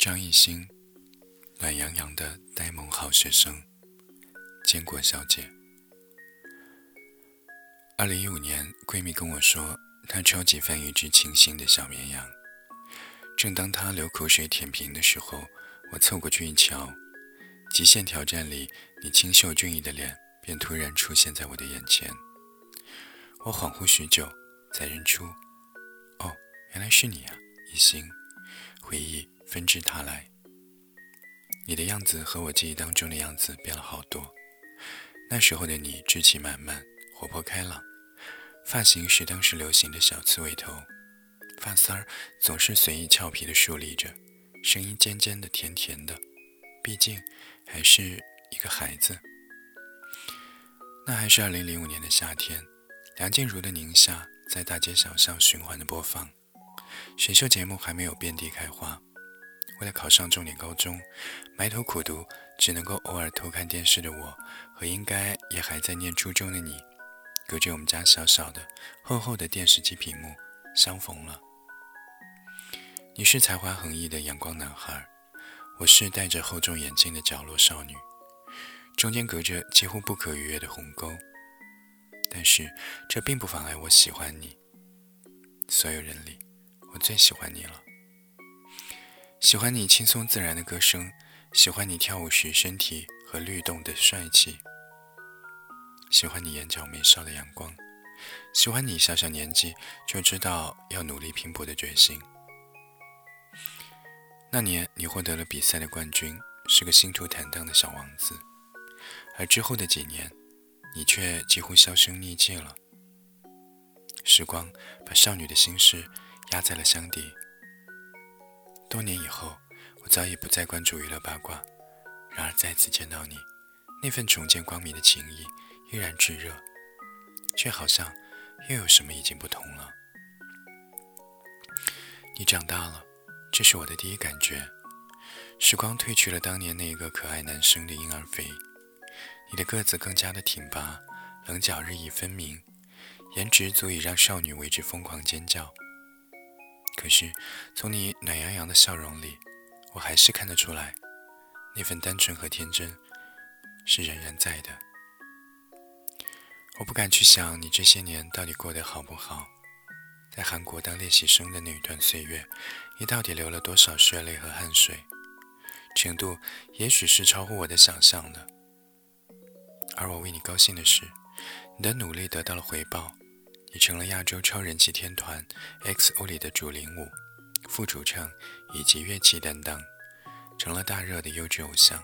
张艺兴，暖洋洋的呆萌好学生，坚果小姐。二零一五年，闺蜜跟我说，她超级 fan 一只清新的小绵羊。正当她流口水舔屏的时候，我凑过去一瞧，《极限挑战》里你清秀俊逸的脸便突然出现在我的眼前。我恍惚许久，才认出，哦，原来是你啊，艺兴。回忆纷至沓来，你的样子和我记忆当中的样子变了好多。那时候的你志气满满，活泼开朗，发型是当时流行的小刺猬头，发丝儿总是随意俏皮的竖立着，声音尖尖的甜甜的，毕竟还是一个孩子。那还是二零零五年的夏天，梁静茹的《宁夏》在大街小巷循环的播放。选秀节目还没有遍地开花，为了考上重点高中，埋头苦读，只能够偶尔偷看电视的我，和应该也还在念初中的你，隔着我们家小小的、厚厚的电视机屏幕相逢了。你是才华横溢的阳光男孩，我是戴着厚重眼镜的角落少女，中间隔着几乎不可逾越的鸿沟。但是这并不妨碍我喜欢你。所有人里。我最喜欢你了，喜欢你轻松自然的歌声，喜欢你跳舞时身体和律动的帅气，喜欢你眼角眉梢的阳光，喜欢你小小年纪就知道要努力拼搏的决心。那年你获得了比赛的冠军，是个心图坦荡的小王子，而之后的几年，你却几乎销声匿迹了。时光把少女的心事。压在了箱底。多年以后，我早已不再关注娱乐八卦，然而再次见到你，那份重见光明的情谊依然炙热，却好像又有什么已经不同了。你长大了，这是我的第一感觉。时光褪去了当年那个可爱男生的婴儿肥，你的个子更加的挺拔，棱角日益分明，颜值足以让少女为之疯狂尖叫。可是，从你暖洋洋的笑容里，我还是看得出来，那份单纯和天真是仍然在的。我不敢去想你这些年到底过得好不好，在韩国当练习生的那一段岁月，你到底流了多少血泪和汗水，程度也许是超乎我的想象的。而我为你高兴的是，你的努力得到了回报。你成了亚洲超人气天团 XO 里的主领舞、副主唱以及乐器担当，成了大热的优质偶像。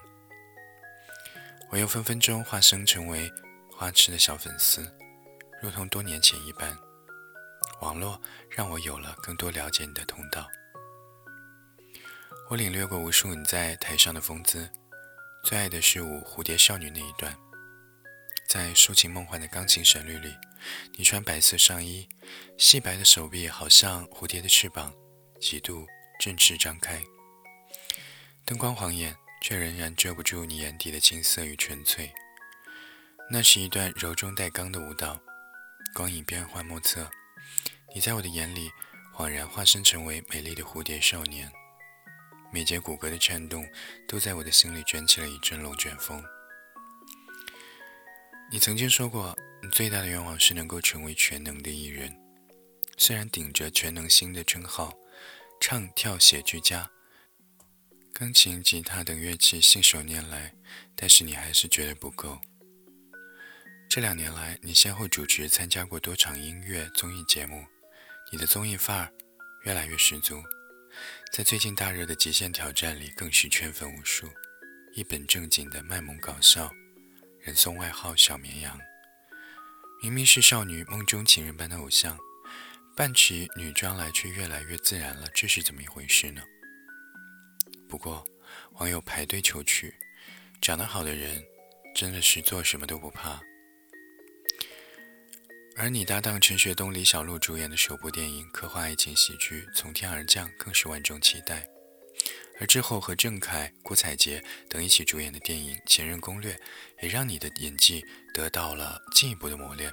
我又分分钟化身成为花痴的小粉丝，如同多年前一般。网络让我有了更多了解你的通道。我领略过无数你在台上的风姿，最爱的是舞蝴蝶少女那一段，在抒情梦幻的钢琴旋律里。你穿白色上衣，细白的手臂好像蝴蝶的翅膀，几度正式张开。灯光晃眼，却仍然遮不住你眼底的青涩与纯粹。那是一段柔中带刚的舞蹈，光影变幻莫测。你在我的眼里，恍然化身成为美丽的蝴蝶少年，每节骨骼的颤动，都在我的心里卷起了一阵龙卷风。你曾经说过。你最大的愿望是能够成为全能的艺人。虽然顶着全能星的称号，唱跳写俱佳，钢琴、吉他等乐器信手拈来，但是你还是觉得不够。这两年来，你先后主持参加过多场音乐综艺节目，你的综艺范儿越来越十足。在最近大热的《极限挑战》里，更是圈粉无数，一本正经的卖萌搞笑，人送外号“小绵羊”。明明是少女梦中情人般的偶像，扮起女装来却越来越自然了，这是怎么一回事呢？不过网友排队求娶，长得好的人真的是做什么都不怕。而你搭档陈学冬、李小璐主演的首部电影科幻爱情喜剧《从天而降》更是万众期待。而之后和郑恺、郭采洁等一起主演的电影《前任攻略》，也让你的演技得到了进一步的磨练。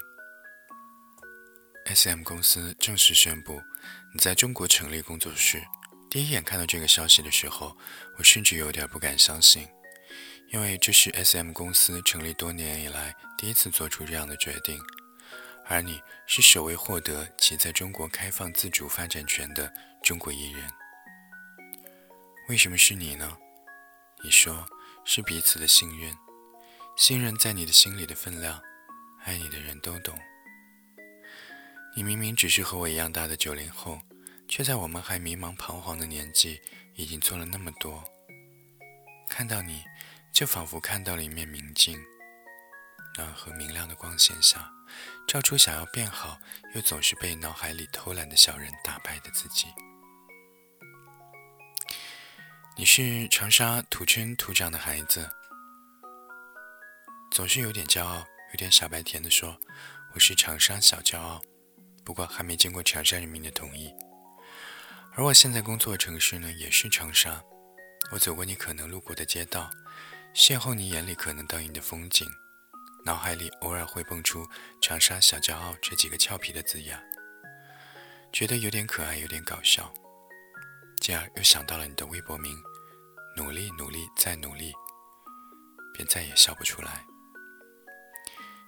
S.M 公司正式宣布，你在中国成立工作室，第一眼看到这个消息的时候，我甚至有点不敢相信，因为这是 S.M 公司成立多年以来第一次做出这样的决定，而你是首位获得其在中国开放自主发展权的中国艺人。为什么是你呢？你说是彼此的信任，信任在你的心里的分量，爱你的人都懂。你明明只是和我一样大的九零后。却在我们还迷茫彷徨的年纪，已经做了那么多。看到你，就仿佛看到了一面明镜，暖和明亮的光线下，照出想要变好，又总是被脑海里偷懒的小人打败的自己。你是长沙土生土长的孩子，总是有点骄傲，有点傻白甜的说：“我是长沙小骄傲。”不过还没经过长沙人民的同意。而我现在工作的城市呢，也是长沙。我走过你可能路过的街道，邂逅你眼里可能倒映的风景，脑海里偶尔会蹦出“长沙小骄傲”这几个俏皮的字眼，觉得有点可爱，有点搞笑。继而又想到了你的微博名“努力努力再努力”，便再也笑不出来。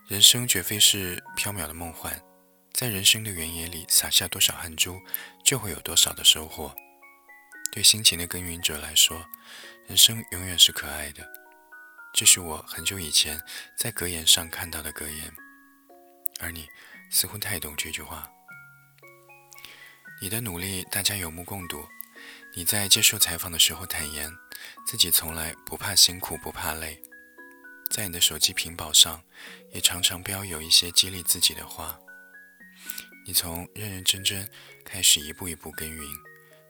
人生绝非是缥缈的梦幻。在人生的原野里撒下多少汗珠，就会有多少的收获。对辛勤的耕耘者来说，人生永远是可爱的。这是我很久以前在格言上看到的格言，而你似乎太懂这句话。你的努力大家有目共睹。你在接受采访的时候坦言，自己从来不怕辛苦，不怕累。在你的手机屏保上，也常常标有一些激励自己的话。你从认认真真开始，一步一步耕耘，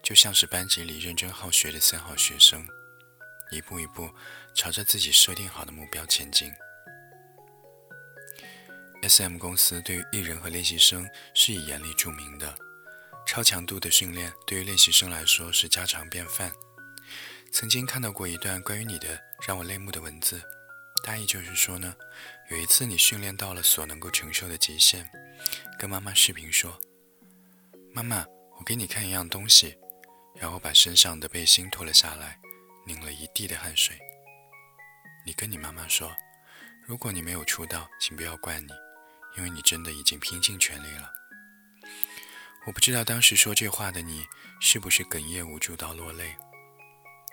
就像是班级里认真好学的三好学生，一步一步朝着自己设定好的目标前进。S.M 公司对于艺人和练习生是以严厉著名的，超强度的训练对于练习生来说是家常便饭。曾经看到过一段关于你的让我泪目的文字，大意就是说呢，有一次你训练到了所能够承受的极限。跟妈妈视频说：“妈妈，我给你看一样东西。”然后把身上的背心脱了下来，拧了一地的汗水。你跟你妈妈说：“如果你没有出道，请不要怪你，因为你真的已经拼尽全力了。”我不知道当时说这话的你是不是哽咽无助到落泪。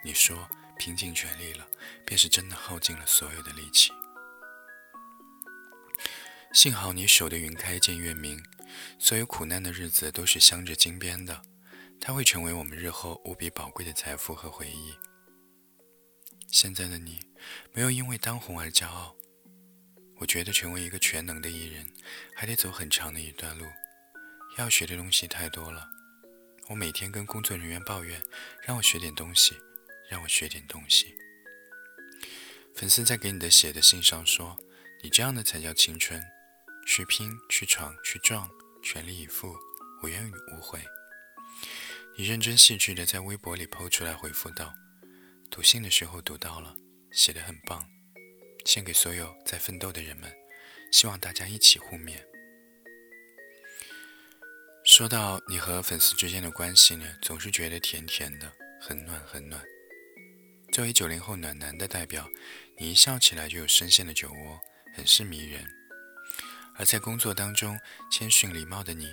你说拼尽全力了，便是真的耗尽了所有的力气。幸好你守得云开见月明，所有苦难的日子都是镶着金边的，它会成为我们日后无比宝贵的财富和回忆。现在的你，没有因为当红而骄傲。我觉得成为一个全能的艺人，还得走很长的一段路，要学的东西太多了。我每天跟工作人员抱怨，让我学点东西，让我学点东西。粉丝在给你的写的信上说：“你这样的才叫青春。”去拼，去闯，去撞，全力以赴，无怨无悔。你认真细致的在微博里抛出来回复道：“读信的时候读到了，写的很棒，献给所有在奋斗的人们，希望大家一起互勉。”说到你和粉丝之间的关系呢，总是觉得甜甜的，很暖很暖。作为九零后暖男的代表，你一笑起来就有深陷的酒窝，很是迷人。而在工作当中谦逊礼貌的你，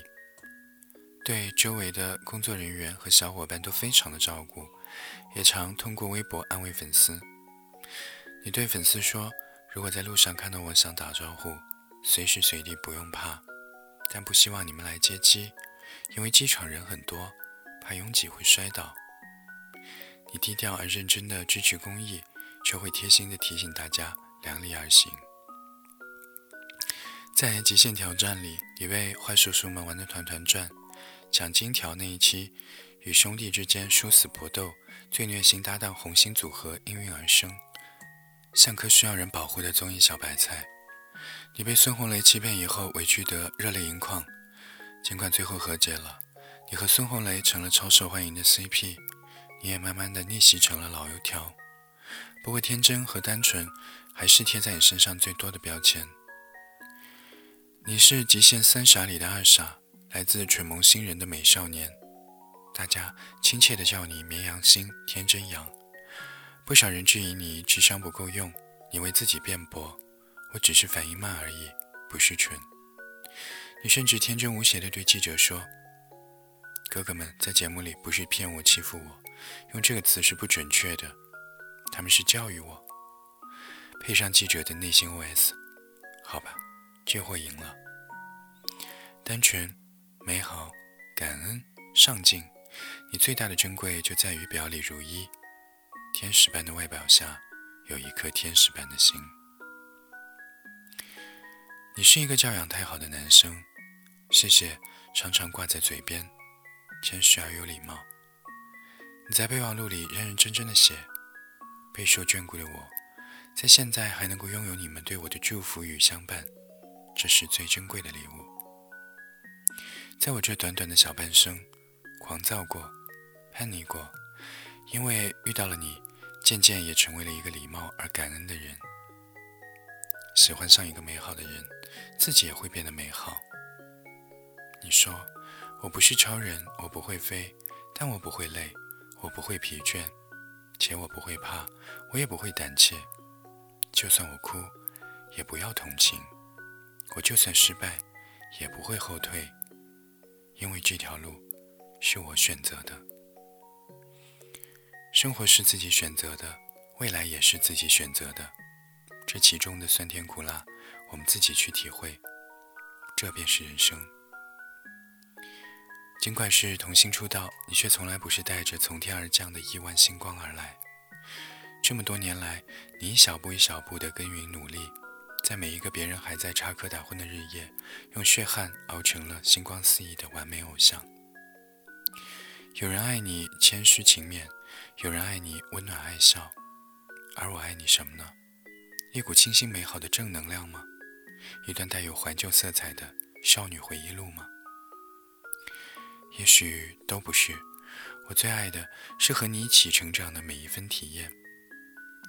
对周围的工作人员和小伙伴都非常的照顾，也常通过微博安慰粉丝。你对粉丝说：“如果在路上看到我想打招呼，随时随地不用怕，但不希望你们来接机，因为机场人很多，怕拥挤会摔倒。”你低调而认真的支持公益，却会贴心的提醒大家量力而行。在极限挑战里，你为坏叔叔们玩的团团转，抢金条那一期，与兄弟之间殊死搏斗，最虐心搭档红星组合应运而生，像颗需要人保护的综艺小白菜。你被孙红雷欺骗以后，委屈得热泪盈眶。尽管最后和解了，你和孙红雷成了超受欢迎的 CP，你也慢慢的逆袭成了老油条。不过天真和单纯，还是贴在你身上最多的标签。你是《极限三傻》里的二傻，来自蠢萌新人的美少年，大家亲切的叫你“绵羊星”“天真羊”。不少人质疑你智商不够用，你为自己辩驳：“我只是反应慢而已，不是蠢。”你甚至天真无邪地对记者说：“哥哥们在节目里不是骗我、欺负我，用这个词是不准确的，他们是教育我。”配上记者的内心 OS：“ 好吧，这货赢了。”单纯、美好、感恩、上进，你最大的珍贵就在于表里如一。天使般的外表下，有一颗天使般的心。你是一个教养太好的男生，谢谢常常挂在嘴边，谦虚而有礼貌。你在备忘录里认认真真的写，备受眷顾的我，在现在还能够拥有你们对我的祝福与相伴，这是最珍贵的礼物。在我这短短的小半生，狂躁过，叛逆过，因为遇到了你，渐渐也成为了一个礼貌而感恩的人。喜欢上一个美好的人，自己也会变得美好。你说我不是超人，我不会飞，但我不会累，我不会疲倦，且我不会怕，我也不会胆怯。就算我哭，也不要同情；我就算失败，也不会后退。因为这条路是我选择的，生活是自己选择的，未来也是自己选择的，这其中的酸甜苦辣，我们自己去体会，这便是人生。尽管是童星出道，你却从来不是带着从天而降的亿万星光而来。这么多年来，你一小步一小步的耕耘努力。在每一个别人还在插科打诨的日夜，用血汗熬成了星光四溢的完美偶像。有人爱你谦虚勤勉，有人爱你温暖爱笑，而我爱你什么呢？一股清新美好的正能量吗？一段带有怀旧色彩的少女回忆录吗？也许都不是。我最爱的是和你一起成长的每一分体验。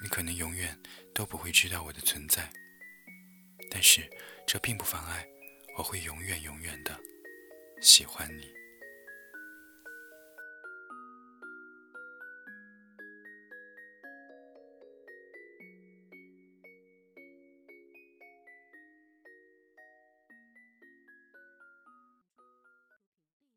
你可能永远都不会知道我的存在。但是，这并不妨碍我会永远永远的喜欢你。